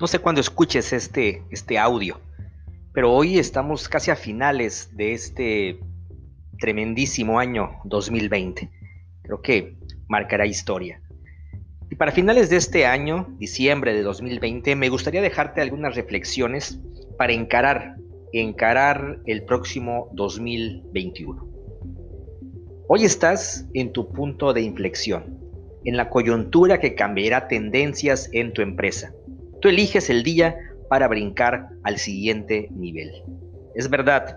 No sé cuándo escuches este, este audio, pero hoy estamos casi a finales de este tremendísimo año 2020. Creo que marcará historia. Y para finales de este año, diciembre de 2020, me gustaría dejarte algunas reflexiones para encarar, encarar el próximo 2021. Hoy estás en tu punto de inflexión, en la coyuntura que cambiará tendencias en tu empresa. Tú eliges el día para brincar al siguiente nivel. Es verdad,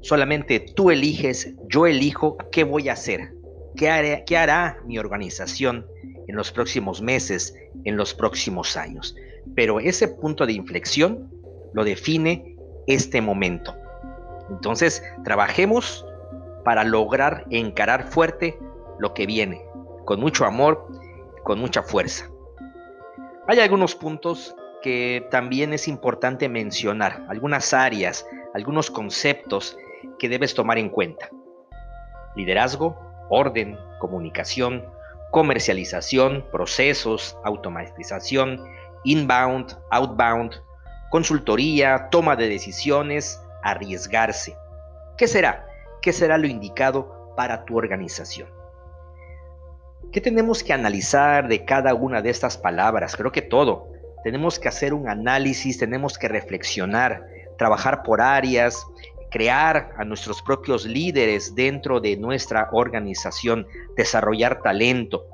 solamente tú eliges, yo elijo qué voy a hacer, qué, haré, qué hará mi organización en los próximos meses, en los próximos años. Pero ese punto de inflexión lo define este momento. Entonces, trabajemos para lograr encarar fuerte lo que viene, con mucho amor, con mucha fuerza. Hay algunos puntos que también es importante mencionar, algunas áreas, algunos conceptos que debes tomar en cuenta. Liderazgo, orden, comunicación, comercialización, procesos, automatización, inbound, outbound, consultoría, toma de decisiones, arriesgarse. ¿Qué será? ¿Qué será lo indicado para tu organización? ¿Qué tenemos que analizar de cada una de estas palabras? Creo que todo. Tenemos que hacer un análisis, tenemos que reflexionar, trabajar por áreas, crear a nuestros propios líderes dentro de nuestra organización, desarrollar talento.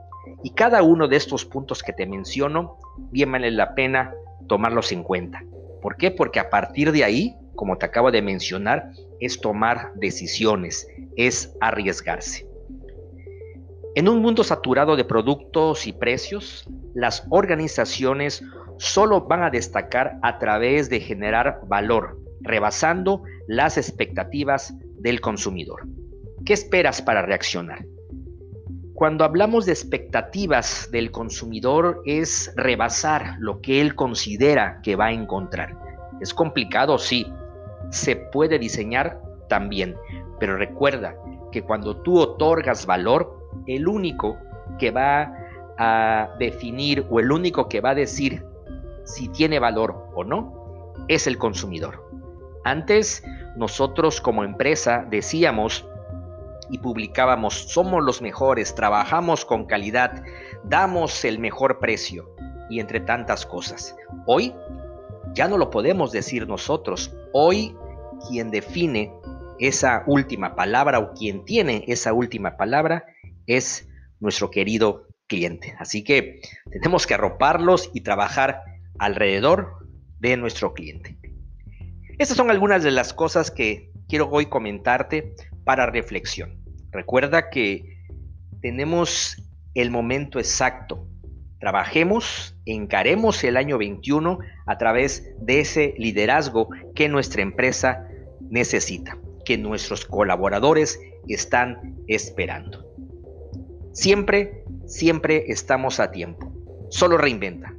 Y cada uno de estos puntos que te menciono, bien vale la pena tomarlos en cuenta. ¿Por qué? Porque a partir de ahí, como te acabo de mencionar, es tomar decisiones, es arriesgarse. En un mundo saturado de productos y precios, las organizaciones solo van a destacar a través de generar valor, rebasando las expectativas del consumidor. ¿Qué esperas para reaccionar? Cuando hablamos de expectativas del consumidor es rebasar lo que él considera que va a encontrar. Es complicado, sí. Se puede diseñar también. Pero recuerda que cuando tú otorgas valor, el único que va a definir o el único que va a decir si tiene valor o no es el consumidor. Antes nosotros como empresa decíamos y publicábamos, somos los mejores, trabajamos con calidad, damos el mejor precio y entre tantas cosas. Hoy ya no lo podemos decir nosotros. Hoy quien define esa última palabra o quien tiene esa última palabra es nuestro querido cliente. Así que tenemos que arroparlos y trabajar alrededor de nuestro cliente. Estas son algunas de las cosas que quiero hoy comentarte para reflexión. Recuerda que tenemos el momento exacto. Trabajemos, encaremos el año 21 a través de ese liderazgo que nuestra empresa necesita, que nuestros colaboradores están esperando. Siempre, siempre estamos a tiempo. Solo reinventa.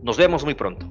Nos vemos muy pronto.